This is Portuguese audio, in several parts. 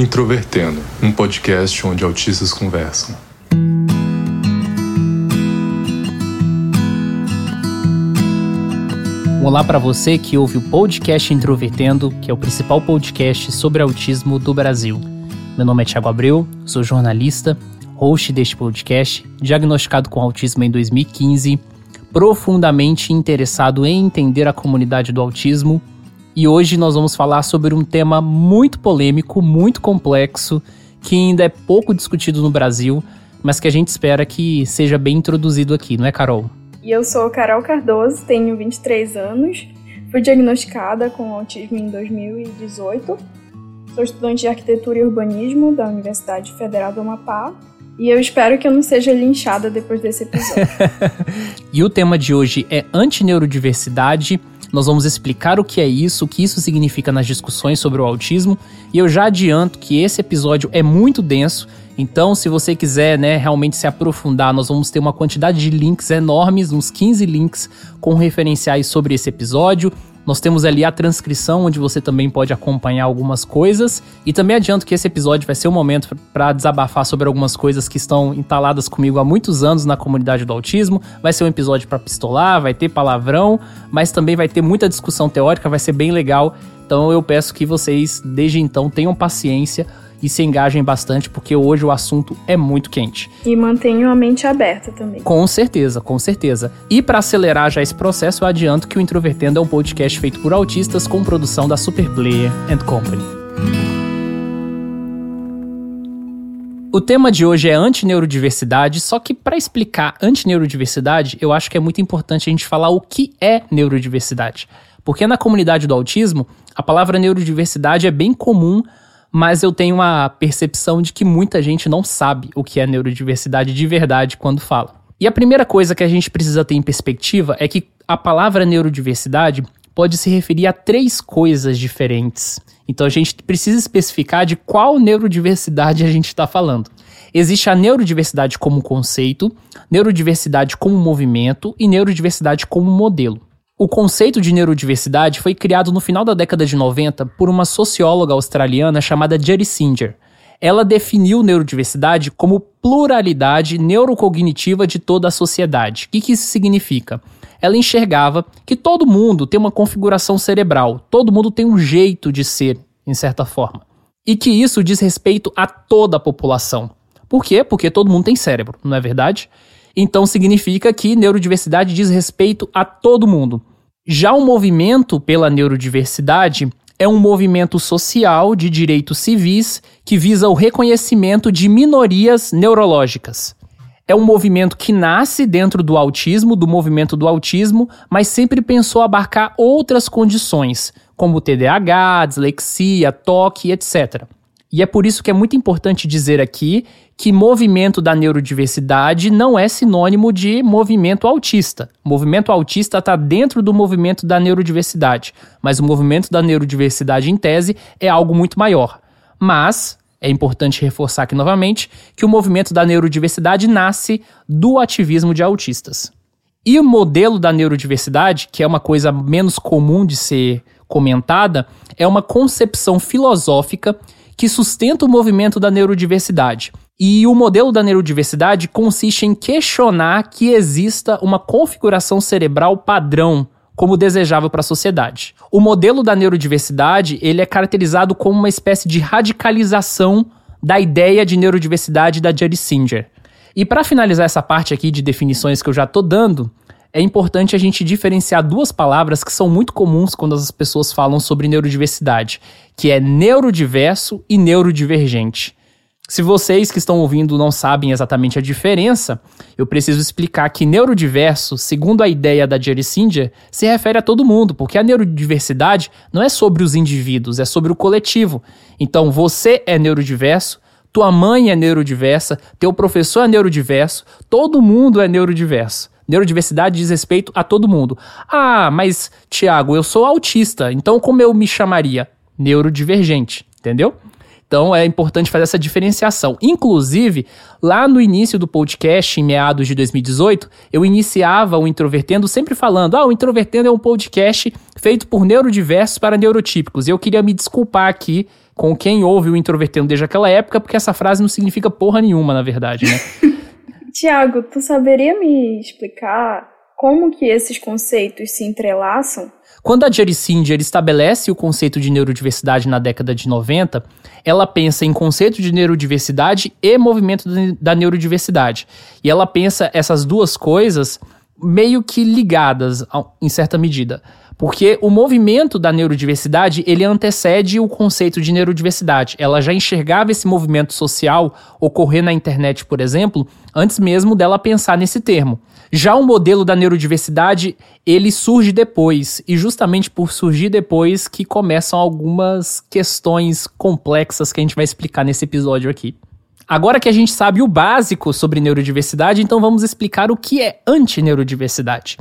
Introvertendo, um podcast onde autistas conversam. Olá para você que ouve o podcast Introvertendo, que é o principal podcast sobre autismo do Brasil. Meu nome é Thiago Abreu, sou jornalista, host deste podcast, diagnosticado com autismo em 2015, profundamente interessado em entender a comunidade do autismo e hoje nós vamos falar sobre um tema muito polêmico, muito complexo, que ainda é pouco discutido no Brasil, mas que a gente espera que seja bem introduzido aqui, não é, Carol? E eu sou Carol Cardoso, tenho 23 anos, fui diagnosticada com autismo em 2018. Sou estudante de arquitetura e urbanismo da Universidade Federal do Amapá e eu espero que eu não seja linchada depois desse episódio. e o tema de hoje é antineurodiversidade nós vamos explicar o que é isso, o que isso significa nas discussões sobre o autismo, e eu já adianto que esse episódio é muito denso, então, se você quiser né, realmente se aprofundar, nós vamos ter uma quantidade de links enormes, uns 15 links com referenciais sobre esse episódio. Nós temos ali a transcrição, onde você também pode acompanhar algumas coisas. E também adianto que esse episódio vai ser o um momento para desabafar sobre algumas coisas que estão entaladas comigo há muitos anos na comunidade do autismo. Vai ser um episódio para pistolar, vai ter palavrão, mas também vai ter muita discussão teórica, vai ser bem legal. Então eu peço que vocês, desde então, tenham paciência e se engajem bastante, porque hoje o assunto é muito quente. E mantenham a mente aberta também. Com certeza, com certeza. E para acelerar já esse processo, eu adianto que o Introvertendo é um podcast feito por autistas com produção da Superplayer and Company. O tema de hoje é antineurodiversidade, só que para explicar antineurodiversidade, eu acho que é muito importante a gente falar o que é neurodiversidade. Porque na comunidade do autismo, a palavra neurodiversidade é bem comum mas eu tenho uma percepção de que muita gente não sabe o que é neurodiversidade de verdade quando fala. E a primeira coisa que a gente precisa ter em perspectiva é que a palavra neurodiversidade pode se referir a três coisas diferentes. Então a gente precisa especificar de qual neurodiversidade a gente está falando. Existe a neurodiversidade como conceito, neurodiversidade como movimento e neurodiversidade como modelo. O conceito de neurodiversidade foi criado no final da década de 90 por uma socióloga australiana chamada Jerry Singer. Ela definiu neurodiversidade como pluralidade neurocognitiva de toda a sociedade. O que, que isso significa? Ela enxergava que todo mundo tem uma configuração cerebral, todo mundo tem um jeito de ser, em certa forma. E que isso diz respeito a toda a população. Por quê? Porque todo mundo tem cérebro, não é verdade? Então significa que neurodiversidade diz respeito a todo mundo. Já o movimento pela neurodiversidade é um movimento social de direitos civis que visa o reconhecimento de minorias neurológicas. É um movimento que nasce dentro do autismo, do movimento do autismo, mas sempre pensou abarcar outras condições, como TDAH, dislexia, toque, etc. E é por isso que é muito importante dizer aqui que movimento da neurodiversidade não é sinônimo de movimento autista. O movimento autista está dentro do movimento da neurodiversidade, mas o movimento da neurodiversidade, em tese, é algo muito maior. Mas é importante reforçar aqui novamente que o movimento da neurodiversidade nasce do ativismo de autistas. E o modelo da neurodiversidade, que é uma coisa menos comum de ser comentada, é uma concepção filosófica que sustenta o movimento da neurodiversidade. E o modelo da neurodiversidade consiste em questionar que exista uma configuração cerebral padrão como desejável para a sociedade. O modelo da neurodiversidade, ele é caracterizado como uma espécie de radicalização da ideia de neurodiversidade da Jerry Singer. E para finalizar essa parte aqui de definições que eu já estou dando, é importante a gente diferenciar duas palavras que são muito comuns quando as pessoas falam sobre neurodiversidade, que é neurodiverso e neurodivergente. Se vocês que estão ouvindo não sabem exatamente a diferença, eu preciso explicar que neurodiverso, segundo a ideia da Jerry Singer, se refere a todo mundo, porque a neurodiversidade não é sobre os indivíduos, é sobre o coletivo. Então, você é neurodiverso, tua mãe é neurodiversa, teu professor é neurodiverso, todo mundo é neurodiverso. Neurodiversidade diz respeito a todo mundo. Ah, mas, Tiago, eu sou autista, então como eu me chamaria? Neurodivergente, entendeu? Então é importante fazer essa diferenciação. Inclusive, lá no início do podcast, em meados de 2018, eu iniciava o Introvertendo sempre falando: ah, o Introvertendo é um podcast feito por neurodiversos para neurotípicos. E eu queria me desculpar aqui com quem ouve o Introvertendo desde aquela época, porque essa frase não significa porra nenhuma, na verdade, né? Tiago, tu saberia me explicar como que esses conceitos se entrelaçam? Quando a Jerry Singer estabelece o conceito de neurodiversidade na década de 90, ela pensa em conceito de neurodiversidade e movimento da neurodiversidade. E ela pensa essas duas coisas meio que ligadas em certa medida. Porque o movimento da neurodiversidade, ele antecede o conceito de neurodiversidade. Ela já enxergava esse movimento social ocorrer na internet, por exemplo, antes mesmo dela pensar nesse termo. Já o modelo da neurodiversidade, ele surge depois, e justamente por surgir depois que começam algumas questões complexas que a gente vai explicar nesse episódio aqui. Agora que a gente sabe o básico sobre neurodiversidade, então vamos explicar o que é antineurodiversidade.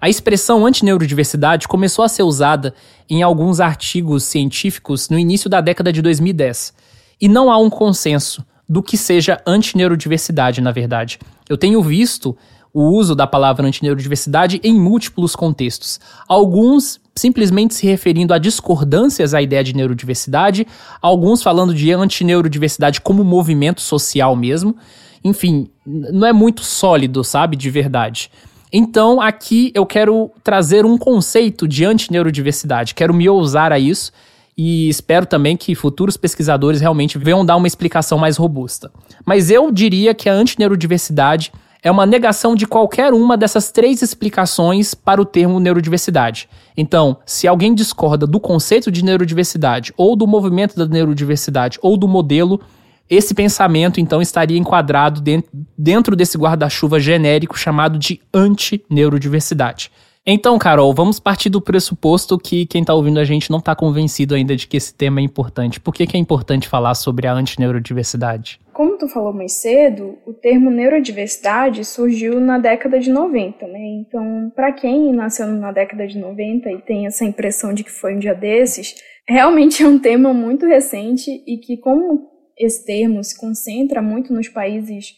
A expressão antineurodiversidade começou a ser usada em alguns artigos científicos no início da década de 2010. E não há um consenso do que seja antineurodiversidade, na verdade. Eu tenho visto o uso da palavra antineurodiversidade em múltiplos contextos. Alguns simplesmente se referindo a discordâncias à ideia de neurodiversidade, alguns falando de antineurodiversidade como movimento social mesmo. Enfim, não é muito sólido, sabe, de verdade. Então, aqui eu quero trazer um conceito de antineurodiversidade, quero me ousar a isso e espero também que futuros pesquisadores realmente venham dar uma explicação mais robusta. Mas eu diria que a antineurodiversidade é uma negação de qualquer uma dessas três explicações para o termo neurodiversidade. Então, se alguém discorda do conceito de neurodiversidade, ou do movimento da neurodiversidade, ou do modelo, esse pensamento, então, estaria enquadrado dentro desse guarda-chuva genérico chamado de anti-neurodiversidade. Então, Carol, vamos partir do pressuposto que quem está ouvindo a gente não está convencido ainda de que esse tema é importante. Por que, que é importante falar sobre a antineurodiversidade? Como tu falou mais cedo, o termo neurodiversidade surgiu na década de 90, né? Então, para quem nasceu na década de 90 e tem essa impressão de que foi um dia desses, realmente é um tema muito recente e que, como esse termo se concentra muito nos países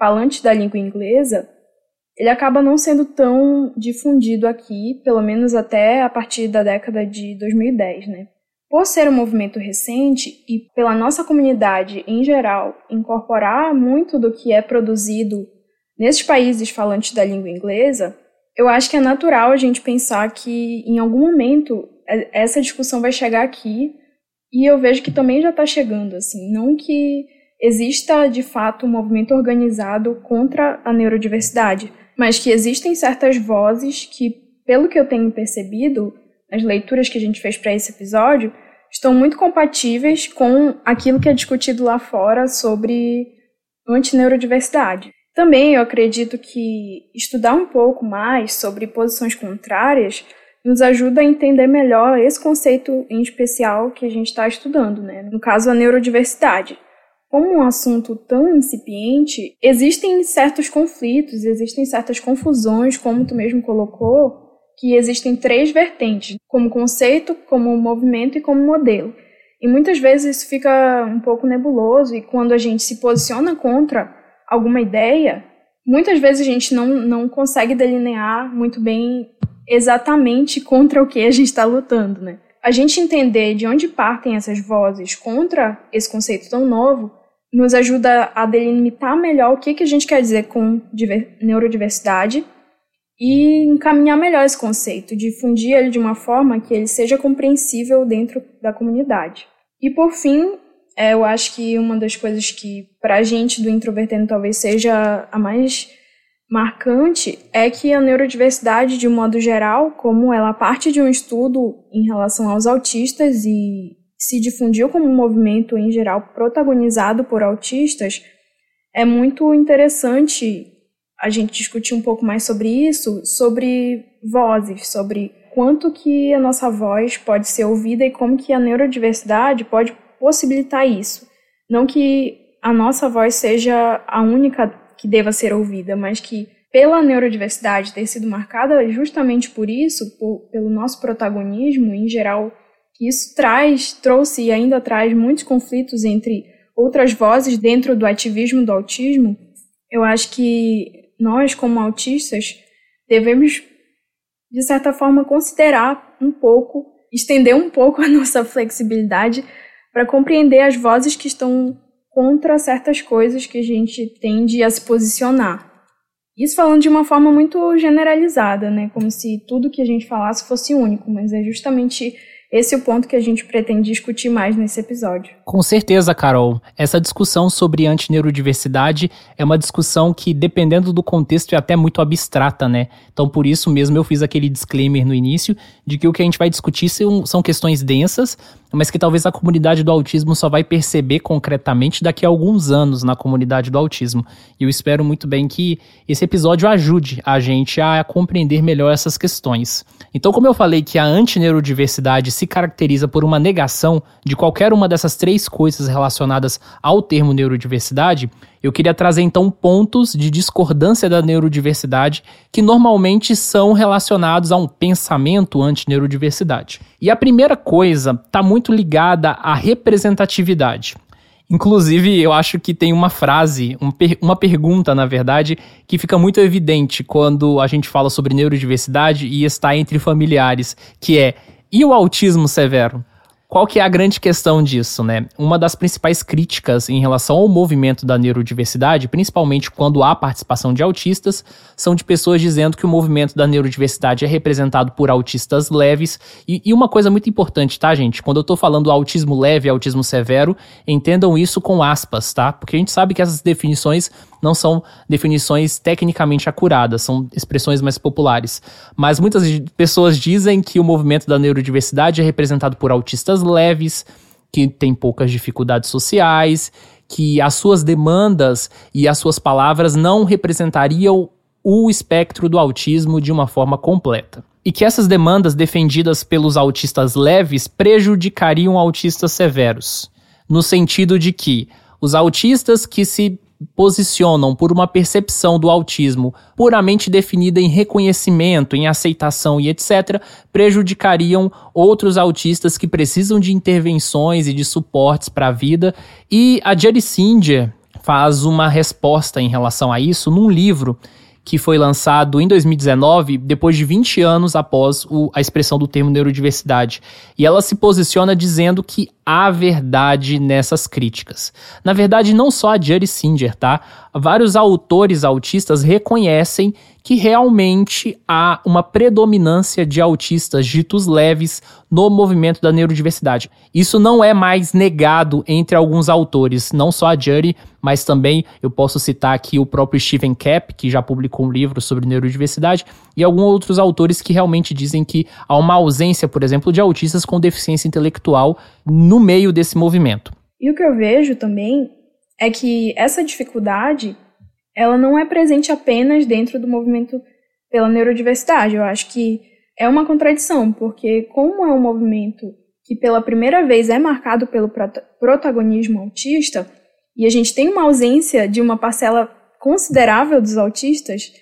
falantes da língua inglesa, ele acaba não sendo tão difundido aqui, pelo menos até a partir da década de 2010, né? Por ser um movimento recente e pela nossa comunidade em geral incorporar muito do que é produzido nesses países falantes da língua inglesa, eu acho que é natural a gente pensar que em algum momento essa discussão vai chegar aqui e eu vejo que também já está chegando, assim, não que exista de fato um movimento organizado contra a neurodiversidade, mas que existem certas vozes que, pelo que eu tenho percebido, nas leituras que a gente fez para esse episódio, estão muito compatíveis com aquilo que é discutido lá fora sobre antineurodiversidade. Também eu acredito que estudar um pouco mais sobre posições contrárias nos ajuda a entender melhor esse conceito em especial que a gente está estudando, né? no caso, a neurodiversidade. Como um assunto tão incipiente, existem certos conflitos, existem certas confusões, como tu mesmo colocou, que existem três vertentes, como conceito, como movimento e como modelo. E muitas vezes isso fica um pouco nebuloso, e quando a gente se posiciona contra alguma ideia, muitas vezes a gente não, não consegue delinear muito bem exatamente contra o que a gente está lutando, né? A gente entender de onde partem essas vozes contra esse conceito tão novo nos ajuda a delimitar melhor o que, que a gente quer dizer com neurodiversidade e encaminhar melhor esse conceito, difundir ele de uma forma que ele seja compreensível dentro da comunidade. E por fim, é, eu acho que uma das coisas que para a gente do introvertendo talvez seja a mais marcante é que a neurodiversidade, de um modo geral, como ela parte de um estudo em relação aos autistas e se difundiu como um movimento em geral protagonizado por autistas, é muito interessante a gente discutir um pouco mais sobre isso, sobre vozes, sobre quanto que a nossa voz pode ser ouvida e como que a neurodiversidade pode possibilitar isso. Não que a nossa voz seja a única que deva ser ouvida, mas que pela neurodiversidade ter sido marcada justamente por isso, por, pelo nosso protagonismo em geral que isso traz, trouxe e ainda traz muitos conflitos entre outras vozes dentro do ativismo do autismo, eu acho que nós, como autistas, devemos, de certa forma, considerar um pouco, estender um pouco a nossa flexibilidade para compreender as vozes que estão contra certas coisas que a gente tende a se posicionar. Isso falando de uma forma muito generalizada, né? Como se tudo que a gente falasse fosse único, mas é justamente esse é o ponto que a gente pretende discutir mais nesse episódio. Com certeza, Carol. Essa discussão sobre antineurodiversidade é uma discussão que, dependendo do contexto, é até muito abstrata, né? Então, por isso mesmo, eu fiz aquele disclaimer no início de que o que a gente vai discutir são, são questões densas, mas que talvez a comunidade do autismo só vai perceber concretamente daqui a alguns anos na comunidade do autismo. E eu espero muito bem que esse episódio ajude a gente a compreender melhor essas questões. Então, como eu falei que a antineurodiversidade se caracteriza por uma negação de qualquer uma dessas três coisas relacionadas ao termo neurodiversidade, eu queria trazer então pontos de discordância da neurodiversidade que normalmente são relacionados a um pensamento anti-neurodiversidade. E a primeira coisa está muito ligada à representatividade. Inclusive, eu acho que tem uma frase, uma pergunta, na verdade, que fica muito evidente quando a gente fala sobre neurodiversidade e está entre familiares, que é e o autismo severo? Qual que é a grande questão disso, né? Uma das principais críticas em relação ao movimento da neurodiversidade, principalmente quando há participação de autistas, são de pessoas dizendo que o movimento da neurodiversidade é representado por autistas leves. E, e uma coisa muito importante, tá, gente? Quando eu tô falando autismo leve e autismo severo, entendam isso com aspas, tá? Porque a gente sabe que essas definições não são definições tecnicamente acuradas, são expressões mais populares. Mas muitas pessoas dizem que o movimento da neurodiversidade é representado por autistas leves, que têm poucas dificuldades sociais, que as suas demandas e as suas palavras não representariam o espectro do autismo de uma forma completa. E que essas demandas defendidas pelos autistas leves prejudicariam autistas severos, no sentido de que os autistas que se posicionam por uma percepção do autismo puramente definida em reconhecimento, em aceitação e etc., prejudicariam outros autistas que precisam de intervenções e de suportes para a vida. E a Jerry Singer faz uma resposta em relação a isso num livro que foi lançado em 2019, depois de 20 anos após o, a expressão do termo neurodiversidade. E ela se posiciona dizendo que há verdade nessas críticas. Na verdade, não só a Jerry Singer, tá? Vários autores autistas reconhecem que realmente há uma predominância de autistas ditos leves no movimento da neurodiversidade. Isso não é mais negado entre alguns autores, não só a Jury, mas também eu posso citar aqui o próprio Stephen Kapp, que já publicou um livro sobre neurodiversidade, e alguns outros autores que realmente dizem que há uma ausência, por exemplo, de autistas com deficiência intelectual no meio desse movimento. E o que eu vejo também é que essa dificuldade ela não é presente apenas dentro do movimento pela neurodiversidade. Eu acho que é uma contradição, porque como é um movimento que pela primeira vez é marcado pelo protagonismo autista, e a gente tem uma ausência de uma parcela considerável dos autistas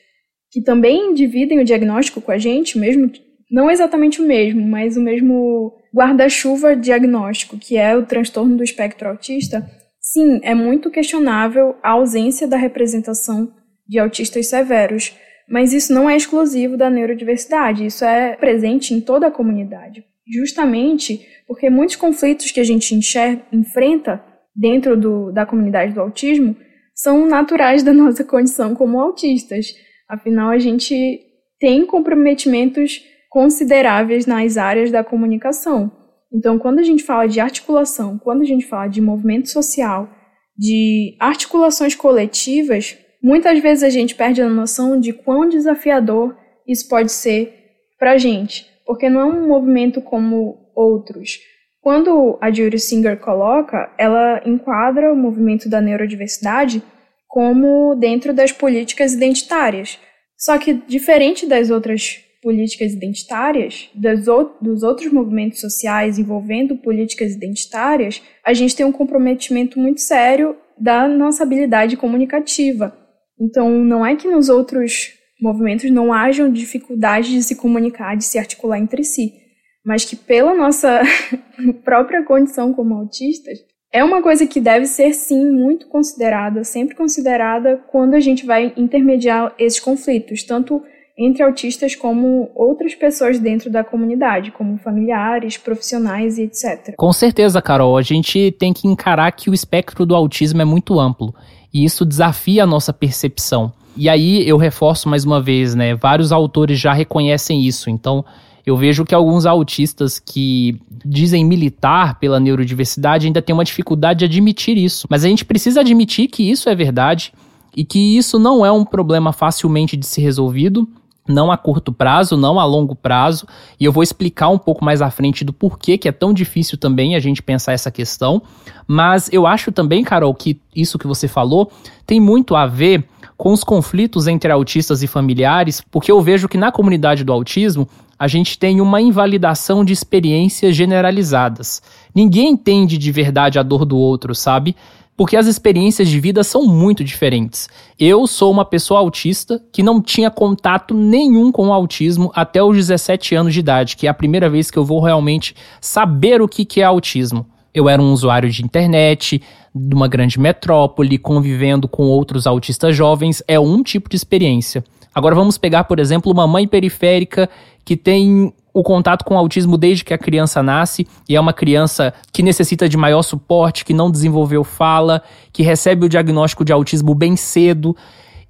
que também dividem o diagnóstico com a gente, mesmo não exatamente o mesmo, mas o mesmo guarda-chuva diagnóstico, que é o transtorno do espectro autista, Sim, é muito questionável a ausência da representação de autistas severos, mas isso não é exclusivo da neurodiversidade, isso é presente em toda a comunidade. Justamente porque muitos conflitos que a gente enxerga, enfrenta dentro do, da comunidade do autismo são naturais da nossa condição como autistas. Afinal, a gente tem comprometimentos consideráveis nas áreas da comunicação. Então, quando a gente fala de articulação, quando a gente fala de movimento social, de articulações coletivas, muitas vezes a gente perde a noção de quão desafiador isso pode ser para a gente, porque não é um movimento como outros. Quando a Judy Singer coloca, ela enquadra o movimento da neurodiversidade como dentro das políticas identitárias. Só que, diferente das outras políticas identitárias, dos outros movimentos sociais envolvendo políticas identitárias, a gente tem um comprometimento muito sério da nossa habilidade comunicativa. Então, não é que nos outros movimentos não hajam dificuldade de se comunicar, de se articular entre si, mas que pela nossa própria condição como autistas, é uma coisa que deve ser sim muito considerada, sempre considerada quando a gente vai intermediar esses conflitos, tanto entre autistas como outras pessoas dentro da comunidade, como familiares, profissionais e etc. Com certeza, Carol, a gente tem que encarar que o espectro do autismo é muito amplo e isso desafia a nossa percepção. E aí eu reforço mais uma vez, né? Vários autores já reconhecem isso. Então, eu vejo que alguns autistas que dizem militar pela neurodiversidade ainda têm uma dificuldade de admitir isso. Mas a gente precisa admitir que isso é verdade e que isso não é um problema facilmente de ser resolvido, não a curto prazo, não a longo prazo, e eu vou explicar um pouco mais à frente do porquê que é tão difícil também a gente pensar essa questão, mas eu acho também, Carol, que isso que você falou tem muito a ver com os conflitos entre autistas e familiares, porque eu vejo que na comunidade do autismo a gente tem uma invalidação de experiências generalizadas. Ninguém entende de verdade a dor do outro, sabe? Porque as experiências de vida são muito diferentes. Eu sou uma pessoa autista que não tinha contato nenhum com o autismo até os 17 anos de idade, que é a primeira vez que eu vou realmente saber o que é autismo. Eu era um usuário de internet, de uma grande metrópole, convivendo com outros autistas jovens, é um tipo de experiência. Agora vamos pegar, por exemplo, uma mãe periférica que tem o contato com o autismo desde que a criança nasce e é uma criança que necessita de maior suporte, que não desenvolveu fala, que recebe o diagnóstico de autismo bem cedo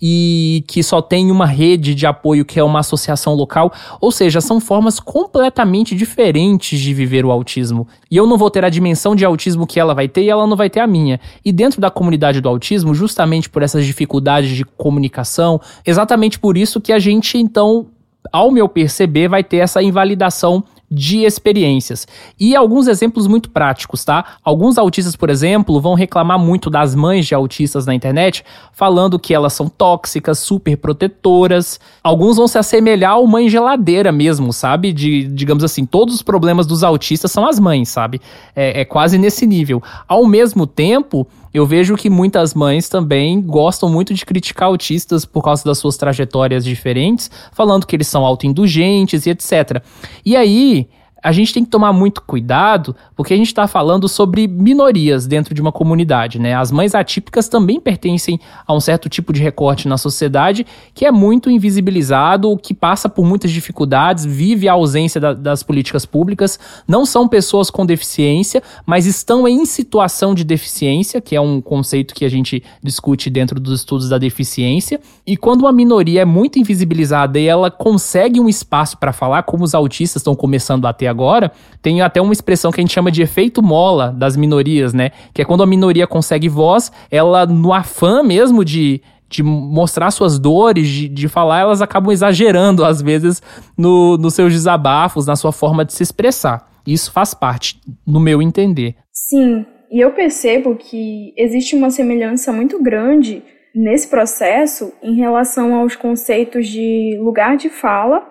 e que só tem uma rede de apoio que é uma associação local. Ou seja, são formas completamente diferentes de viver o autismo. E eu não vou ter a dimensão de autismo que ela vai ter e ela não vai ter a minha. E dentro da comunidade do autismo, justamente por essas dificuldades de comunicação, exatamente por isso que a gente então ao meu perceber, vai ter essa invalidação de experiências. E alguns exemplos muito práticos, tá? Alguns autistas, por exemplo, vão reclamar muito das mães de autistas na internet, falando que elas são tóxicas, super protetoras. Alguns vão se assemelhar ao mãe geladeira mesmo, sabe? De, digamos assim, todos os problemas dos autistas são as mães, sabe? É, é quase nesse nível. Ao mesmo tempo, eu vejo que muitas mães também gostam muito de criticar autistas por causa das suas trajetórias diferentes, falando que eles são autoindulgentes e etc. E aí, a gente tem que tomar muito cuidado, porque a gente está falando sobre minorias dentro de uma comunidade, né? As mães atípicas também pertencem a um certo tipo de recorte na sociedade que é muito invisibilizado, que passa por muitas dificuldades, vive a ausência da, das políticas públicas, não são pessoas com deficiência, mas estão em situação de deficiência, que é um conceito que a gente discute dentro dos estudos da deficiência. E quando uma minoria é muito invisibilizada e ela consegue um espaço para falar, como os autistas estão começando a ter agora, tem até uma expressão que a gente chama de efeito mola das minorias, né? Que é quando a minoria consegue voz, ela, no afã mesmo de, de mostrar suas dores, de, de falar, elas acabam exagerando, às vezes, no, nos seus desabafos, na sua forma de se expressar. Isso faz parte, no meu entender. Sim, e eu percebo que existe uma semelhança muito grande nesse processo em relação aos conceitos de lugar de fala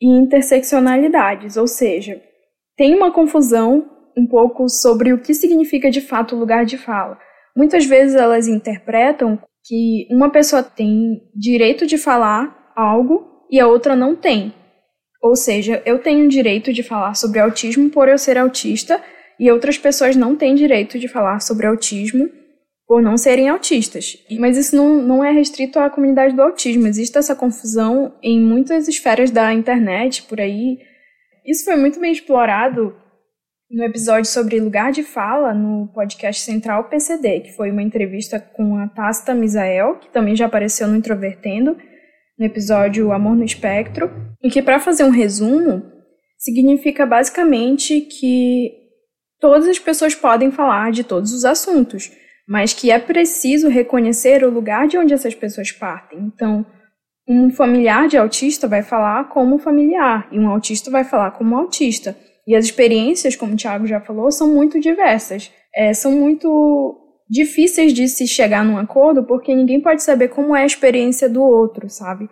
e interseccionalidades, ou seja, tem uma confusão um pouco sobre o que significa de fato lugar de fala. Muitas vezes elas interpretam que uma pessoa tem direito de falar algo e a outra não tem. Ou seja, eu tenho direito de falar sobre autismo por eu ser autista e outras pessoas não têm direito de falar sobre autismo por não serem autistas. Mas isso não, não é restrito à comunidade do autismo. Existe essa confusão em muitas esferas da internet, por aí. Isso foi muito bem explorado no episódio sobre lugar de fala no podcast Central PCD, que foi uma entrevista com a Tasta Misael, que também já apareceu no Introvertendo, no episódio Amor no Espectro, e que, para fazer um resumo, significa basicamente que todas as pessoas podem falar de todos os assuntos mas que é preciso reconhecer o lugar de onde essas pessoas partem. Então, um familiar de autista vai falar como familiar e um autista vai falar como autista. E as experiências, como o Thiago já falou, são muito diversas. É, são muito difíceis de se chegar num acordo porque ninguém pode saber como é a experiência do outro, sabe?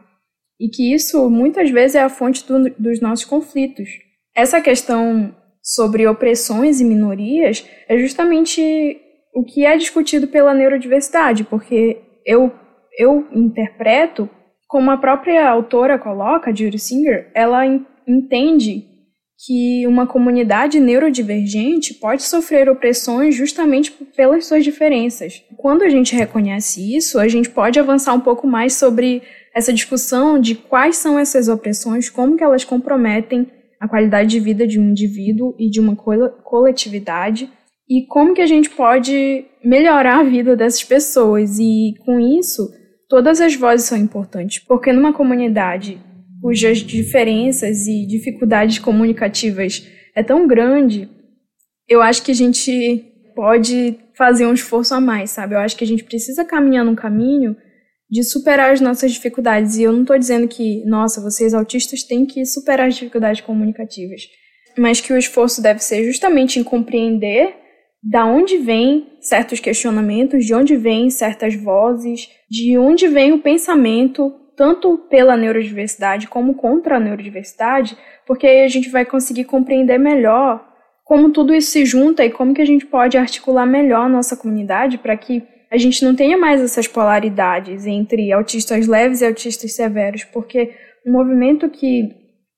E que isso muitas vezes é a fonte do, dos nossos conflitos. Essa questão sobre opressões e minorias é justamente o que é discutido pela neurodiversidade, porque eu, eu interpreto, como a própria autora coloca, Judy Singer, ela entende que uma comunidade neurodivergente pode sofrer opressões justamente pelas suas diferenças. Quando a gente reconhece isso, a gente pode avançar um pouco mais sobre essa discussão de quais são essas opressões, como que elas comprometem a qualidade de vida de um indivíduo e de uma coletividade e como que a gente pode melhorar a vida dessas pessoas e com isso todas as vozes são importantes, porque numa comunidade cujas diferenças e dificuldades comunicativas é tão grande, eu acho que a gente pode fazer um esforço a mais, sabe? Eu acho que a gente precisa caminhar num caminho de superar as nossas dificuldades. E eu não estou dizendo que, nossa, vocês autistas têm que superar as dificuldades comunicativas, mas que o esforço deve ser justamente em compreender da onde vêm certos questionamentos, de onde vêm certas vozes, de onde vem o pensamento, tanto pela neurodiversidade como contra a neurodiversidade, porque aí a gente vai conseguir compreender melhor como tudo isso se junta e como que a gente pode articular melhor a nossa comunidade para que a gente não tenha mais essas polaridades entre autistas leves e autistas severos, porque um movimento que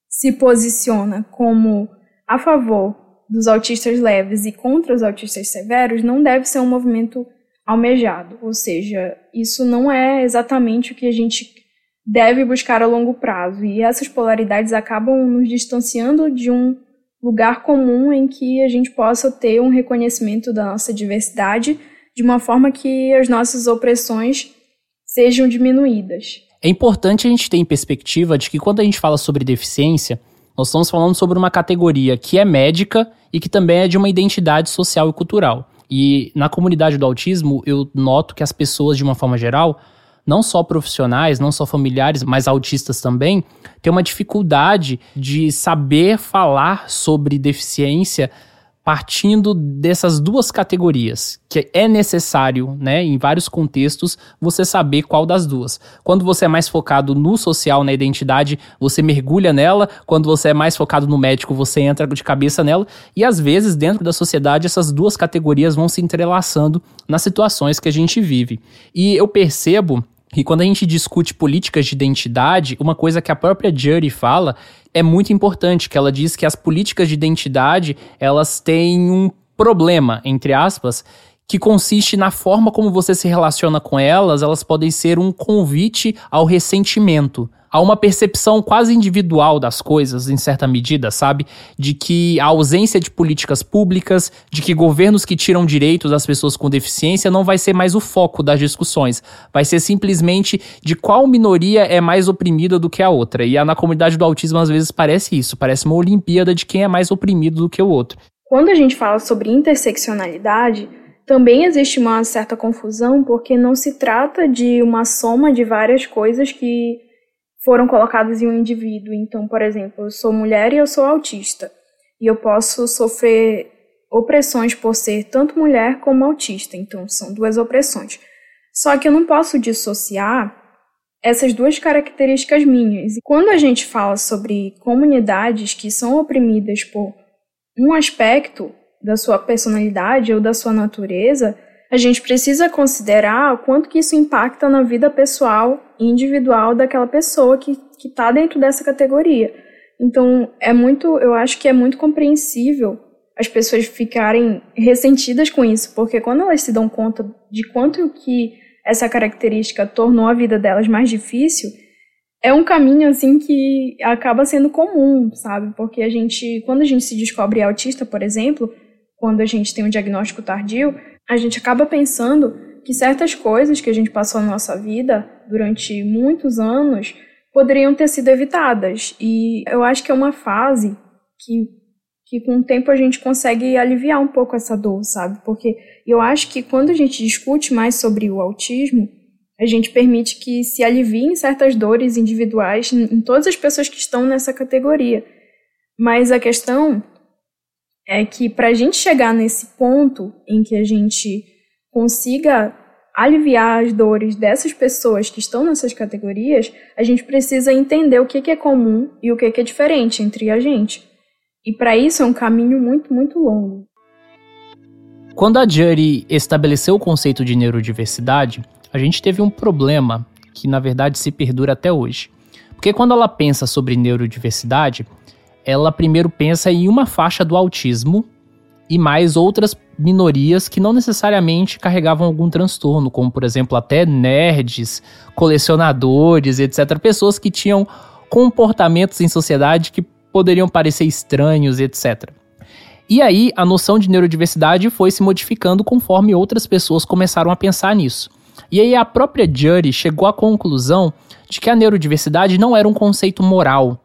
se posiciona como a favor dos autistas leves e contra os autistas severos não deve ser um movimento almejado, ou seja, isso não é exatamente o que a gente deve buscar a longo prazo, e essas polaridades acabam nos distanciando de um lugar comum em que a gente possa ter um reconhecimento da nossa diversidade de uma forma que as nossas opressões sejam diminuídas. É importante a gente ter em perspectiva de que quando a gente fala sobre deficiência, nós estamos falando sobre uma categoria que é médica e que também é de uma identidade social e cultural. E na comunidade do autismo, eu noto que as pessoas, de uma forma geral, não só profissionais, não só familiares, mas autistas também, têm uma dificuldade de saber falar sobre deficiência partindo dessas duas categorias, que é necessário, né, em vários contextos, você saber qual das duas. Quando você é mais focado no social, na identidade, você mergulha nela, quando você é mais focado no médico, você entra de cabeça nela, e às vezes, dentro da sociedade, essas duas categorias vão se entrelaçando nas situações que a gente vive. E eu percebo e quando a gente discute políticas de identidade, uma coisa que a própria Jury fala é muito importante, que ela diz que as políticas de identidade, elas têm um problema, entre aspas, que consiste na forma como você se relaciona com elas, elas podem ser um convite ao ressentimento há uma percepção quase individual das coisas, em certa medida, sabe? De que a ausência de políticas públicas, de que governos que tiram direitos das pessoas com deficiência não vai ser mais o foco das discussões. Vai ser simplesmente de qual minoria é mais oprimida do que a outra. E na comunidade do autismo, às vezes, parece isso. Parece uma Olimpíada de quem é mais oprimido do que o outro. Quando a gente fala sobre interseccionalidade, também existe uma certa confusão, porque não se trata de uma soma de várias coisas que foram colocadas em um indivíduo. Então, por exemplo, eu sou mulher e eu sou autista. E eu posso sofrer opressões por ser tanto mulher como autista. Então, são duas opressões. Só que eu não posso dissociar essas duas características minhas. E quando a gente fala sobre comunidades que são oprimidas por um aspecto da sua personalidade ou da sua natureza, a gente precisa considerar o quanto que isso impacta na vida pessoal e individual daquela pessoa que está dentro dessa categoria. Então, é muito, eu acho que é muito compreensível as pessoas ficarem ressentidas com isso, porque quando elas se dão conta de quanto que essa característica tornou a vida delas mais difícil, é um caminho assim que acaba sendo comum, sabe? Porque a gente, quando a gente se descobre autista, por exemplo, quando a gente tem um diagnóstico tardio, a gente acaba pensando que certas coisas que a gente passou na nossa vida durante muitos anos poderiam ter sido evitadas. E eu acho que é uma fase que, que com o tempo a gente consegue aliviar um pouco essa dor, sabe? Porque eu acho que quando a gente discute mais sobre o autismo, a gente permite que se aliviem certas dores individuais em todas as pessoas que estão nessa categoria. Mas a questão é que para a gente chegar nesse ponto em que a gente consiga aliviar as dores dessas pessoas que estão nessas categorias, a gente precisa entender o que, é comum e o que, é diferente entre a gente. E para isso é um caminho muito, muito longo. Quando a Jury estabeleceu o conceito de neurodiversidade, a gente teve um problema que na verdade se perdura até hoje. Porque quando ela pensa sobre neurodiversidade, ela primeiro pensa em uma faixa do autismo e mais outras minorias que não necessariamente carregavam algum transtorno, como por exemplo até nerds, colecionadores, etc. Pessoas que tinham comportamentos em sociedade que poderiam parecer estranhos, etc. E aí a noção de neurodiversidade foi se modificando conforme outras pessoas começaram a pensar nisso. E aí a própria Jury chegou à conclusão de que a neurodiversidade não era um conceito moral,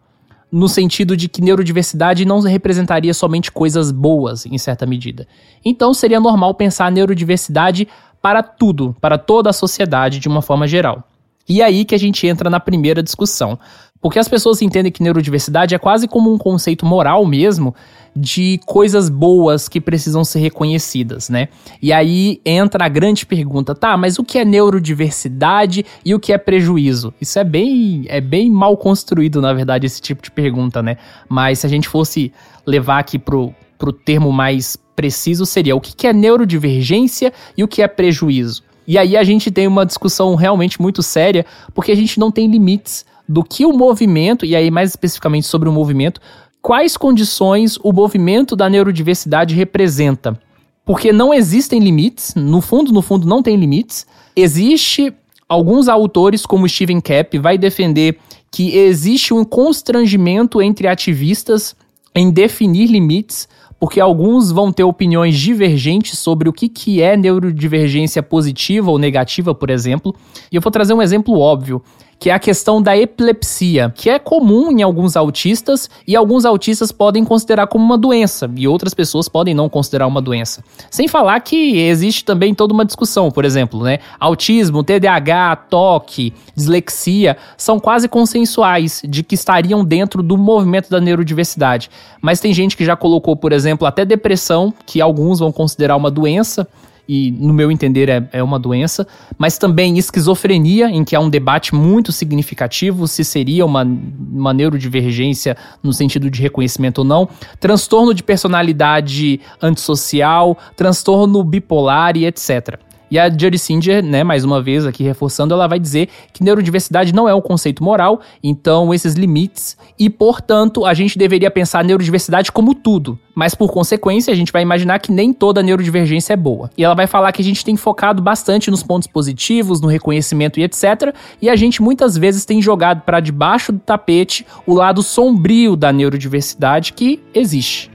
no sentido de que neurodiversidade não representaria somente coisas boas, em certa medida. Então seria normal pensar neurodiversidade para tudo, para toda a sociedade de uma forma geral. E aí que a gente entra na primeira discussão. Porque as pessoas entendem que neurodiversidade é quase como um conceito moral mesmo de coisas boas que precisam ser reconhecidas, né? E aí entra a grande pergunta, tá, mas o que é neurodiversidade e o que é prejuízo? Isso é bem, é bem mal construído, na verdade, esse tipo de pergunta, né? Mas se a gente fosse levar aqui pro, pro termo mais preciso, seria o que é neurodivergência e o que é prejuízo? E aí a gente tem uma discussão realmente muito séria, porque a gente não tem limites do que o movimento, e aí mais especificamente sobre o movimento, quais condições o movimento da neurodiversidade representa. Porque não existem limites, no fundo, no fundo não tem limites. Existe alguns autores, como Steven Cap, vai defender que existe um constrangimento entre ativistas em definir limites, porque alguns vão ter opiniões divergentes sobre o que, que é neurodivergência positiva ou negativa, por exemplo. E eu vou trazer um exemplo óbvio que é a questão da epilepsia, que é comum em alguns autistas e alguns autistas podem considerar como uma doença e outras pessoas podem não considerar uma doença. Sem falar que existe também toda uma discussão, por exemplo, né? Autismo, TDAH, toque, dislexia são quase consensuais de que estariam dentro do movimento da neurodiversidade. Mas tem gente que já colocou, por exemplo, até depressão, que alguns vão considerar uma doença e no meu entender é, é uma doença, mas também esquizofrenia, em que há um debate muito significativo se seria uma, uma neurodivergência no sentido de reconhecimento ou não, transtorno de personalidade antissocial, transtorno bipolar e etc. E a Judy Singer, né, mais uma vez aqui reforçando, ela vai dizer que neurodiversidade não é um conceito moral, então esses limites, e portanto a gente deveria pensar a neurodiversidade como tudo. Mas por consequência, a gente vai imaginar que nem toda neurodivergência é boa. E ela vai falar que a gente tem focado bastante nos pontos positivos, no reconhecimento e etc. E a gente muitas vezes tem jogado para debaixo do tapete o lado sombrio da neurodiversidade que existe.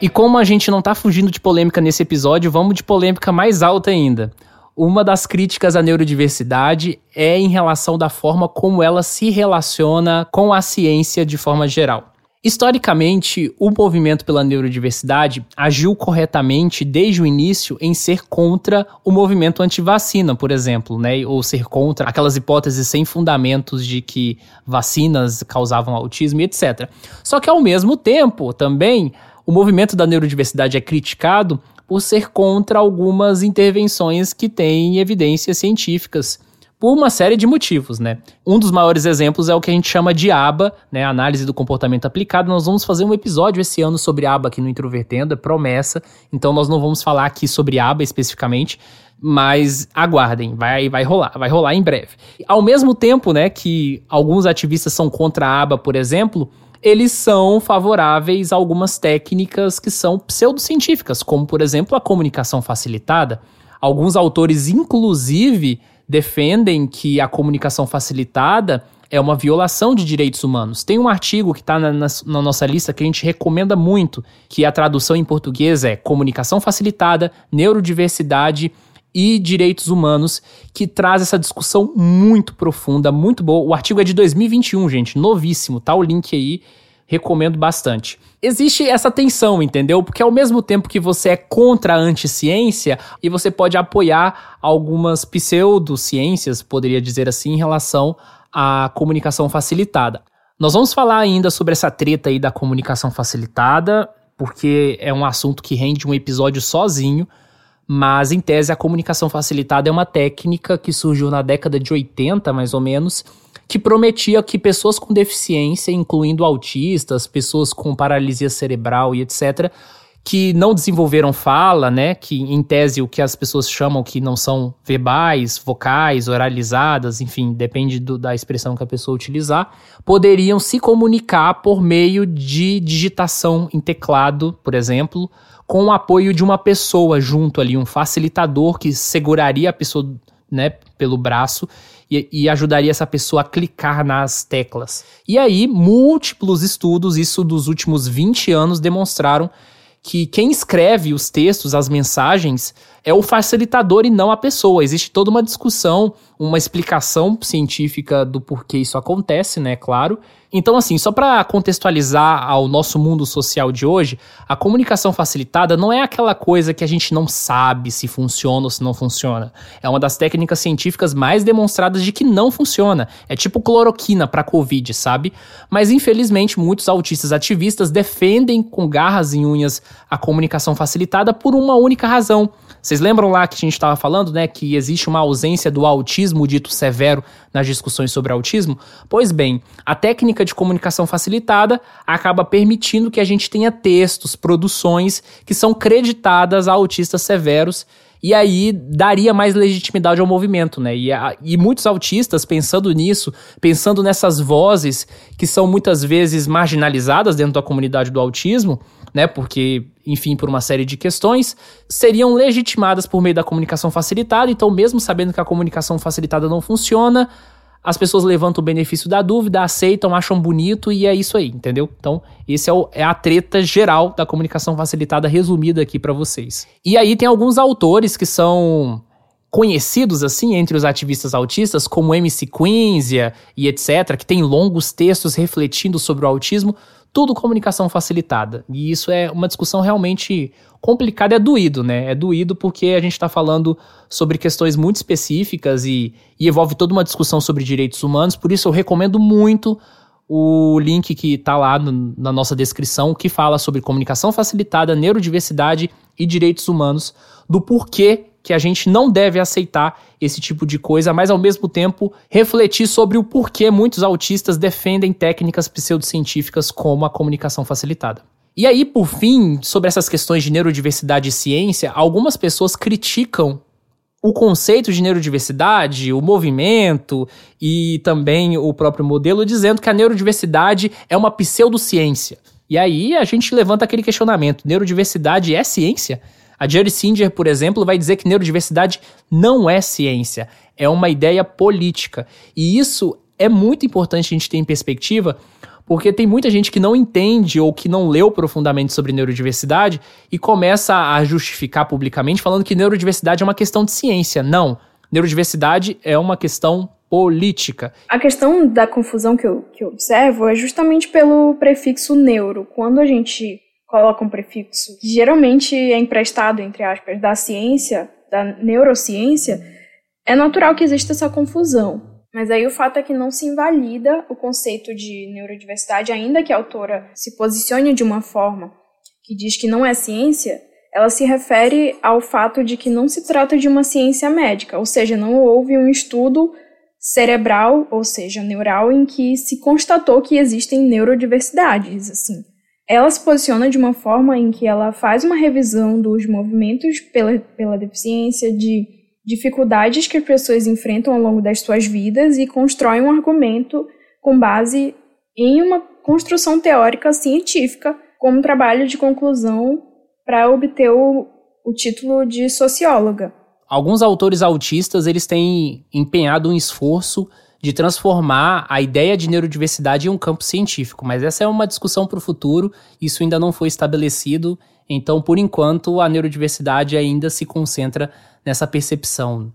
E como a gente não tá fugindo de polêmica nesse episódio, vamos de polêmica mais alta ainda. Uma das críticas à neurodiversidade é em relação da forma como ela se relaciona com a ciência de forma geral. Historicamente, o movimento pela neurodiversidade agiu corretamente desde o início em ser contra o movimento anti-vacina, por exemplo, né? ou ser contra aquelas hipóteses sem fundamentos de que vacinas causavam autismo e etc. Só que ao mesmo tempo, também o movimento da neurodiversidade é criticado por ser contra algumas intervenções que têm evidências científicas por uma série de motivos, né? Um dos maiores exemplos é o que a gente chama de ABA, né? Análise do comportamento aplicado. Nós vamos fazer um episódio esse ano sobre ABA aqui no Introvertendo, é promessa. Então nós não vamos falar aqui sobre ABA especificamente, mas aguardem, vai, vai rolar, vai rolar em breve. Ao mesmo tempo, né, que alguns ativistas são contra a ABA, por exemplo, eles são favoráveis a algumas técnicas que são pseudocientíficas, como, por exemplo, a comunicação facilitada. Alguns autores, inclusive, defendem que a comunicação facilitada é uma violação de direitos humanos. Tem um artigo que está na, na, na, nossa lista que a gente recomenda muito, que a tradução em português é Comunicação Facilitada, Neurodiversidade e Direitos Humanos, que traz essa discussão muito profunda, muito boa. O artigo é de 2021, gente, novíssimo, tá o link aí, recomendo bastante. Existe essa tensão, entendeu? Porque ao mesmo tempo que você é contra a anticiência, e você pode apoiar algumas pseudociências, poderia dizer assim, em relação à comunicação facilitada. Nós vamos falar ainda sobre essa treta aí da comunicação facilitada, porque é um assunto que rende um episódio sozinho, mas, em tese, a comunicação facilitada é uma técnica que surgiu na década de 80, mais ou menos, que prometia que pessoas com deficiência, incluindo autistas, pessoas com paralisia cerebral e etc., que não desenvolveram fala, né? Que em tese o que as pessoas chamam que não são verbais, vocais, oralizadas, enfim, depende do, da expressão que a pessoa utilizar, poderiam se comunicar por meio de digitação em teclado, por exemplo, com o apoio de uma pessoa junto ali, um facilitador que seguraria a pessoa, né, pelo braço e, e, ajudaria essa pessoa a clicar nas teclas. E aí, múltiplos estudos, isso dos últimos 20 anos, demonstraram que quem escreve os textos, as mensagens, é o facilitador e não a pessoa. Existe toda uma discussão, uma explicação científica do porquê isso acontece, né? Claro. Então, assim, só para contextualizar ao nosso mundo social de hoje, a comunicação facilitada não é aquela coisa que a gente não sabe se funciona ou se não funciona. É uma das técnicas científicas mais demonstradas de que não funciona. É tipo cloroquina para Covid, sabe? Mas infelizmente, muitos autistas ativistas defendem com garras e unhas a comunicação facilitada por uma única razão. Vocês lembram lá que a gente estava falando, né, que existe uma ausência do autismo dito severo nas discussões sobre autismo? Pois bem, a técnica de comunicação facilitada acaba permitindo que a gente tenha textos, produções que são creditadas a autistas severos e aí daria mais legitimidade ao movimento, né? E, a, e muitos autistas, pensando nisso, pensando nessas vozes que são muitas vezes marginalizadas dentro da comunidade do autismo, né? Porque, enfim, por uma série de questões, seriam legitimadas por meio da comunicação facilitada. Então, mesmo sabendo que a comunicação facilitada não funciona, as pessoas levantam o benefício da dúvida, aceitam, acham bonito e é isso aí, entendeu? Então, esse é, o, é a treta geral da comunicação facilitada resumida aqui para vocês. E aí tem alguns autores que são conhecidos assim entre os ativistas autistas, como MC Quinzia e etc, que tem longos textos refletindo sobre o autismo, tudo comunicação facilitada. E isso é uma discussão realmente complicada, é doído, né? É doído porque a gente está falando sobre questões muito específicas e, e envolve toda uma discussão sobre direitos humanos, por isso eu recomendo muito o link que está lá no, na nossa descrição, que fala sobre comunicação facilitada, neurodiversidade e direitos humanos, do porquê que a gente não deve aceitar esse tipo de coisa, mas ao mesmo tempo refletir sobre o porquê muitos autistas defendem técnicas pseudocientíficas como a comunicação facilitada. E aí, por fim, sobre essas questões de neurodiversidade e ciência, algumas pessoas criticam o conceito de neurodiversidade, o movimento e também o próprio modelo, dizendo que a neurodiversidade é uma pseudociência. E aí a gente levanta aquele questionamento: neurodiversidade é ciência? A Jerry Singer, por exemplo, vai dizer que neurodiversidade não é ciência, é uma ideia política. E isso é muito importante a gente ter em perspectiva, porque tem muita gente que não entende ou que não leu profundamente sobre neurodiversidade e começa a justificar publicamente falando que neurodiversidade é uma questão de ciência. Não. Neurodiversidade é uma questão política. A questão da confusão que eu, que eu observo é justamente pelo prefixo neuro. Quando a gente coloca um prefixo que geralmente é emprestado, entre aspas, da ciência, da neurociência, é natural que exista essa confusão. Mas aí o fato é que não se invalida o conceito de neurodiversidade, ainda que a autora se posicione de uma forma que diz que não é ciência, ela se refere ao fato de que não se trata de uma ciência médica, ou seja, não houve um estudo cerebral, ou seja, neural, em que se constatou que existem neurodiversidades, assim. Ela se posiciona de uma forma em que ela faz uma revisão dos movimentos pela, pela deficiência, de dificuldades que as pessoas enfrentam ao longo das suas vidas e constrói um argumento com base em uma construção teórica científica, como trabalho de conclusão para obter o, o título de socióloga. Alguns autores autistas eles têm empenhado um esforço de transformar a ideia de neurodiversidade em um campo científico, mas essa é uma discussão para o futuro, isso ainda não foi estabelecido, então, por enquanto, a neurodiversidade ainda se concentra nessa percepção.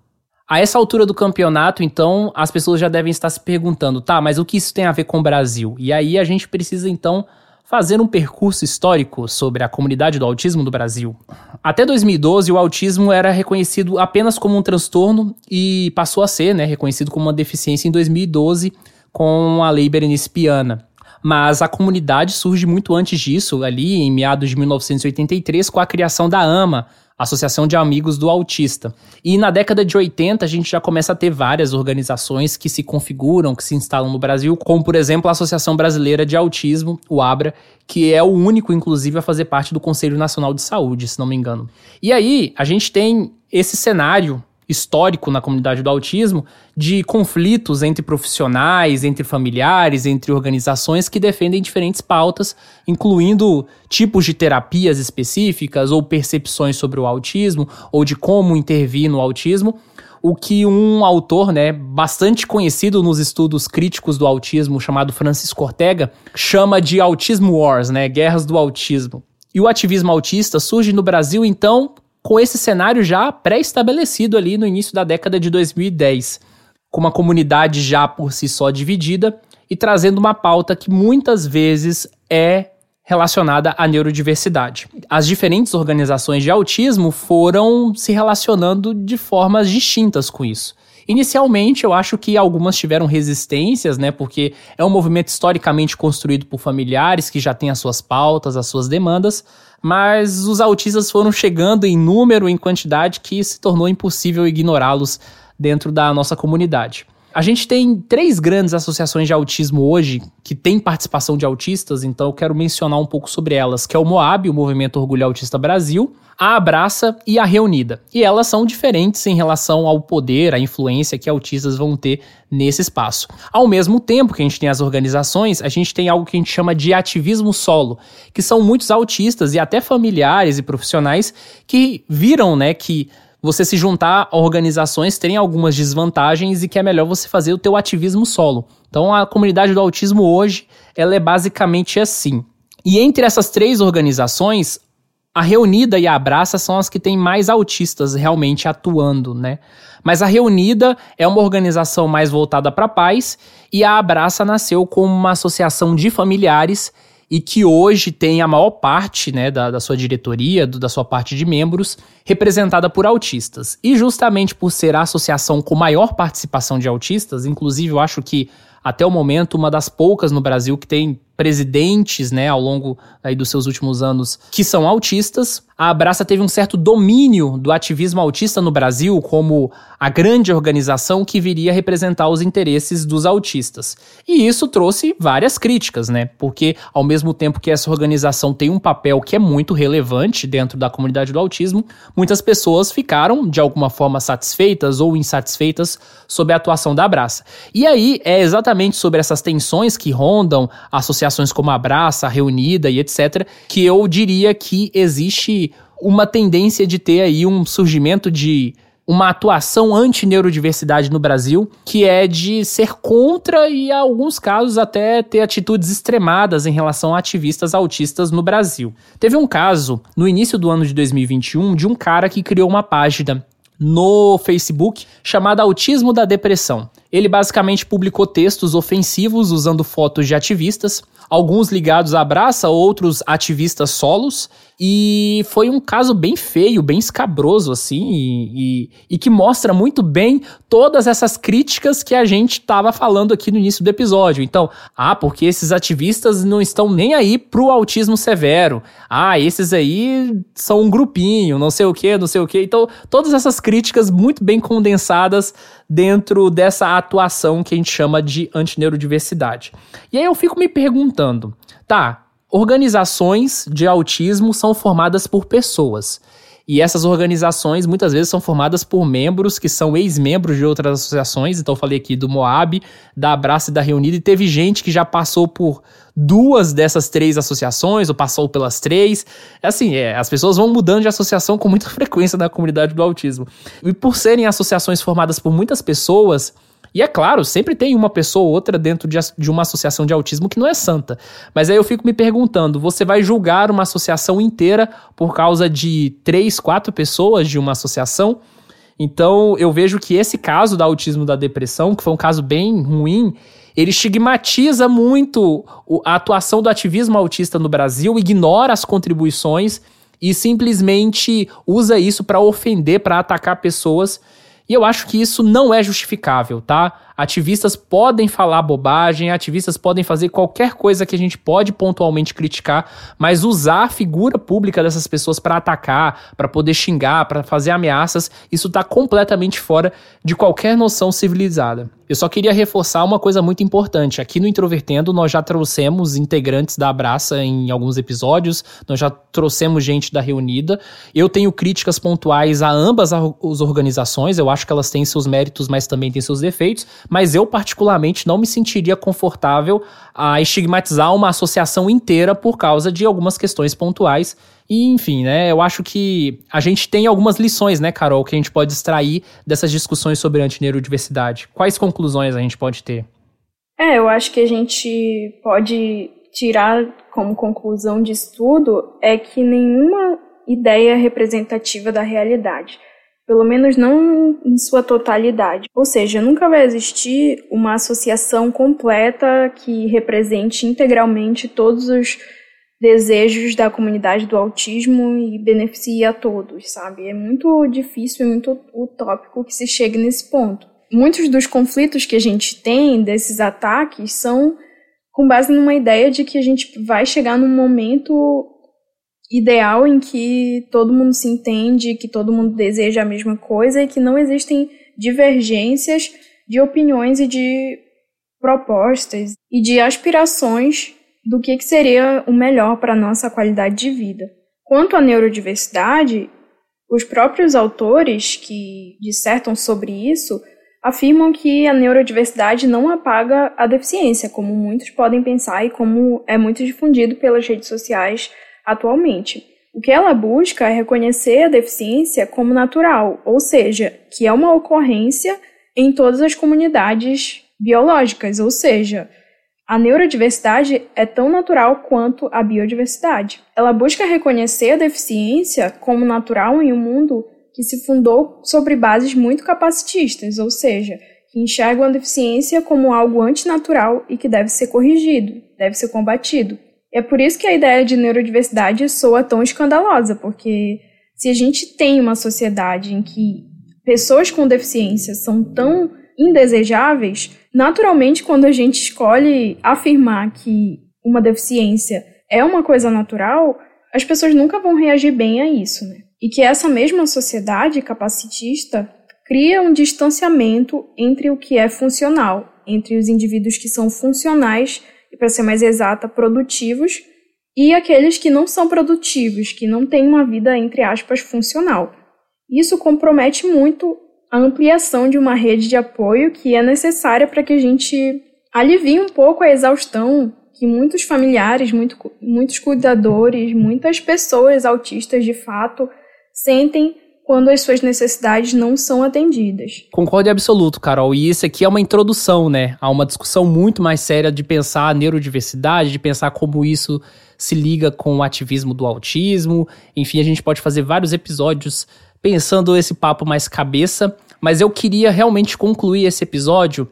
A essa altura do campeonato, então, as pessoas já devem estar se perguntando, tá, mas o que isso tem a ver com o Brasil? E aí a gente precisa, então, fazer um percurso histórico sobre a comunidade do autismo no Brasil. Até 2012, o autismo era reconhecido apenas como um transtorno e passou a ser né, reconhecido como uma deficiência em 2012 com a Lei Berenice Piana. Mas a comunidade surge muito antes disso, ali em meados de 1983, com a criação da AMA, Associação de Amigos do Autista. E na década de 80 a gente já começa a ter várias organizações que se configuram, que se instalam no Brasil, como por exemplo a Associação Brasileira de Autismo, o ABRA, que é o único inclusive a fazer parte do Conselho Nacional de Saúde, se não me engano. E aí a gente tem esse cenário histórico na comunidade do autismo de conflitos entre profissionais, entre familiares, entre organizações que defendem diferentes pautas, incluindo tipos de terapias específicas ou percepções sobre o autismo ou de como intervir no autismo. O que um autor, né, bastante conhecido nos estudos críticos do autismo, chamado Francisco Ortega, chama de autismo wars, né, guerras do autismo. E o ativismo autista surge no Brasil, então, com esse cenário já pré-estabelecido ali no início da década de 2010, com uma comunidade já por si só dividida e trazendo uma pauta que muitas vezes é relacionada à neurodiversidade. As diferentes organizações de autismo foram se relacionando de formas distintas com isso. Inicialmente, eu acho que algumas tiveram resistências, né? Porque é um movimento historicamente construído por familiares que já têm as suas pautas, as suas demandas, mas os autistas foram chegando em número, em quantidade, que se tornou impossível ignorá-los dentro da nossa comunidade. A gente tem três grandes associações de autismo hoje que têm participação de autistas, então eu quero mencionar um pouco sobre elas, que é o MOAB, o Movimento Orgulho Autista Brasil, a Abraça e a Reunida. E elas são diferentes em relação ao poder, à influência que autistas vão ter nesse espaço. Ao mesmo tempo que a gente tem as organizações, a gente tem algo que a gente chama de ativismo solo, que são muitos autistas e até familiares e profissionais que viram, né, que você se juntar a organizações tem algumas desvantagens e que é melhor você fazer o teu ativismo solo. Então a comunidade do autismo hoje, ela é basicamente assim. E entre essas três organizações, a Reunida e a Abraça são as que têm mais autistas realmente atuando, né? Mas a Reunida é uma organização mais voltada para pais e a Abraça nasceu como uma associação de familiares e que hoje tem a maior parte né, da, da sua diretoria, do, da sua parte de membros, representada por autistas. E justamente por ser a associação com maior participação de autistas, inclusive eu acho que até o momento uma das poucas no Brasil que tem presidentes, né, ao longo aí dos seus últimos anos, que são autistas. A Abraça teve um certo domínio do ativismo autista no Brasil como a grande organização que viria representar os interesses dos autistas. E isso trouxe várias críticas, né? Porque ao mesmo tempo que essa organização tem um papel que é muito relevante dentro da comunidade do autismo, muitas pessoas ficaram de alguma forma satisfeitas ou insatisfeitas sobre a atuação da Abraça. E aí é exatamente sobre essas tensões que rondam a associação associações como Abraça, Reunida e etc., que eu diria que existe uma tendência de ter aí um surgimento de uma atuação anti-neurodiversidade no Brasil, que é de ser contra e, em alguns casos, até ter atitudes extremadas em relação a ativistas autistas no Brasil. Teve um caso, no início do ano de 2021, de um cara que criou uma página no Facebook chamada Autismo da Depressão. Ele basicamente publicou textos ofensivos usando fotos de ativistas, alguns ligados à Abraça, outros ativistas solos, e foi um caso bem feio, bem escabroso, assim, e, e, e que mostra muito bem todas essas críticas que a gente estava falando aqui no início do episódio. Então, ah, porque esses ativistas não estão nem aí pro autismo severo. Ah, esses aí são um grupinho, não sei o que, não sei o que. Então, todas essas críticas muito bem condensadas dentro dessa atuação que a gente chama de antineurodiversidade. E aí eu fico me perguntando, tá, Organizações de autismo são formadas por pessoas. E essas organizações muitas vezes são formadas por membros que são ex-membros de outras associações. Então, eu falei aqui do Moab, da Abraça e da Reunida, e teve gente que já passou por duas dessas três associações, ou passou pelas três. Assim, é, as pessoas vão mudando de associação com muita frequência na comunidade do autismo. E por serem associações formadas por muitas pessoas, e é claro, sempre tem uma pessoa ou outra dentro de, de uma associação de autismo que não é santa. Mas aí eu fico me perguntando: você vai julgar uma associação inteira por causa de três, quatro pessoas de uma associação? Então eu vejo que esse caso da autismo da depressão, que foi um caso bem ruim, ele estigmatiza muito a atuação do ativismo autista no Brasil, ignora as contribuições e simplesmente usa isso para ofender, para atacar pessoas e eu acho que isso não é justificável, tá? Ativistas podem falar bobagem, ativistas podem fazer qualquer coisa que a gente pode pontualmente criticar, mas usar a figura pública dessas pessoas para atacar, para poder xingar, para fazer ameaças, isso está completamente fora de qualquer noção civilizada. Eu só queria reforçar uma coisa muito importante. Aqui no Introvertendo, nós já trouxemos integrantes da Abraça em alguns episódios, nós já trouxemos gente da Reunida. Eu tenho críticas pontuais a ambas as organizações, eu acho que elas têm seus méritos, mas também têm seus defeitos, mas eu, particularmente, não me sentiria confortável a estigmatizar uma associação inteira por causa de algumas questões pontuais e, enfim, né, eu acho que a gente tem algumas lições, né, Carol, que a gente pode extrair dessas discussões sobre antineurodiversidade. Quais conclusões a gente pode ter? É, eu acho que a gente pode tirar como conclusão disso tudo é que nenhuma ideia representativa da realidade, pelo menos não em sua totalidade. Ou seja, nunca vai existir uma associação completa que represente integralmente todos os desejos da comunidade do autismo e beneficia a todos, sabe? É muito difícil e muito utópico que se chegue nesse ponto. Muitos dos conflitos que a gente tem desses ataques são com base numa ideia de que a gente vai chegar num momento ideal em que todo mundo se entende, que todo mundo deseja a mesma coisa e que não existem divergências de opiniões e de propostas e de aspirações do que, que seria o melhor para a nossa qualidade de vida. Quanto à neurodiversidade, os próprios autores que dissertam sobre isso afirmam que a neurodiversidade não apaga a deficiência, como muitos podem pensar e como é muito difundido pelas redes sociais atualmente. O que ela busca é reconhecer a deficiência como natural, ou seja, que é uma ocorrência em todas as comunidades biológicas, ou seja, a neurodiversidade é tão natural quanto a biodiversidade. Ela busca reconhecer a deficiência como natural em um mundo que se fundou sobre bases muito capacitistas, ou seja, que enxergam a deficiência como algo antinatural e que deve ser corrigido, deve ser combatido. É por isso que a ideia de neurodiversidade soa tão escandalosa, porque se a gente tem uma sociedade em que pessoas com deficiência são tão indesejáveis, naturalmente, quando a gente escolhe afirmar que uma deficiência é uma coisa natural, as pessoas nunca vão reagir bem a isso, né? E que essa mesma sociedade capacitista cria um distanciamento entre o que é funcional, entre os indivíduos que são funcionais e, para ser mais exata, produtivos, e aqueles que não são produtivos, que não têm uma vida, entre aspas, funcional. Isso compromete muito a ampliação de uma rede de apoio que é necessária para que a gente alivie um pouco a exaustão que muitos familiares, muito, muitos cuidadores, muitas pessoas autistas de fato sentem quando as suas necessidades não são atendidas. Concordo em absoluto, Carol. E isso aqui é uma introdução, né, a uma discussão muito mais séria de pensar a neurodiversidade, de pensar como isso se liga com o ativismo do autismo. Enfim, a gente pode fazer vários episódios pensando esse papo mais cabeça, mas eu queria realmente concluir esse episódio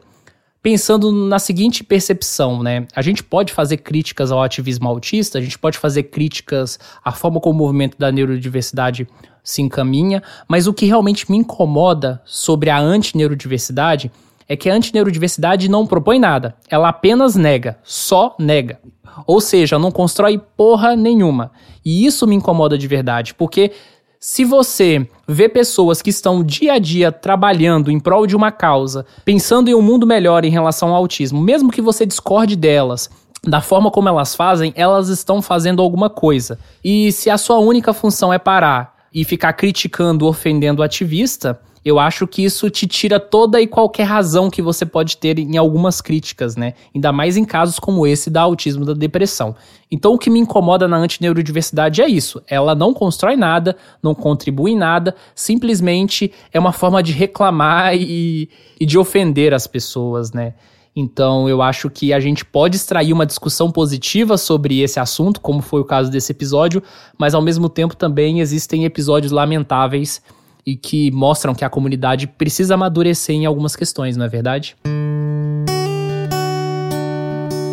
pensando na seguinte percepção, né? A gente pode fazer críticas ao ativismo autista, a gente pode fazer críticas à forma como o movimento da neurodiversidade se encaminha, mas o que realmente me incomoda sobre a antineurodiversidade é que a antineurodiversidade não propõe nada, ela apenas nega, só nega. Ou seja, não constrói porra nenhuma. E isso me incomoda de verdade, porque se você vê pessoas que estão dia a dia trabalhando em prol de uma causa, pensando em um mundo melhor em relação ao autismo, mesmo que você discorde delas, da forma como elas fazem, elas estão fazendo alguma coisa. E se a sua única função é parar e ficar criticando, ofendendo o ativista, eu acho que isso te tira toda e qualquer razão que você pode ter em algumas críticas, né? Ainda mais em casos como esse da autismo da depressão. Então o que me incomoda na antineurodiversidade é isso. Ela não constrói nada, não contribui em nada, simplesmente é uma forma de reclamar e, e de ofender as pessoas, né? Então, eu acho que a gente pode extrair uma discussão positiva sobre esse assunto, como foi o caso desse episódio, mas ao mesmo tempo também existem episódios lamentáveis e que mostram que a comunidade precisa amadurecer em algumas questões, não é verdade?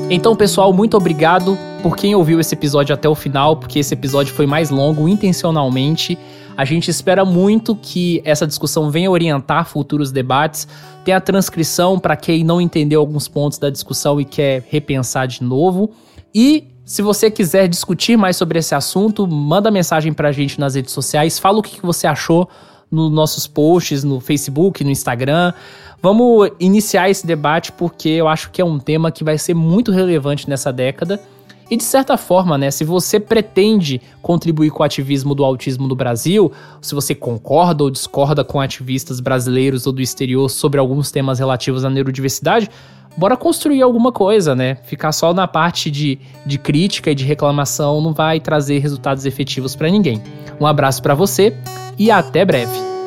Então, pessoal, muito obrigado por quem ouviu esse episódio até o final, porque esse episódio foi mais longo intencionalmente. A gente espera muito que essa discussão venha orientar futuros debates. Tem a transcrição para quem não entendeu alguns pontos da discussão e quer repensar de novo. E se você quiser discutir mais sobre esse assunto, manda mensagem para a gente nas redes sociais, fala o que você achou nos nossos posts no Facebook, no Instagram. Vamos iniciar esse debate porque eu acho que é um tema que vai ser muito relevante nessa década. E de certa forma, né, se você pretende contribuir com o ativismo do autismo no Brasil, se você concorda ou discorda com ativistas brasileiros ou do exterior sobre alguns temas relativos à neurodiversidade, bora construir alguma coisa, né? Ficar só na parte de, de crítica e de reclamação não vai trazer resultados efetivos para ninguém. Um abraço para você e até breve.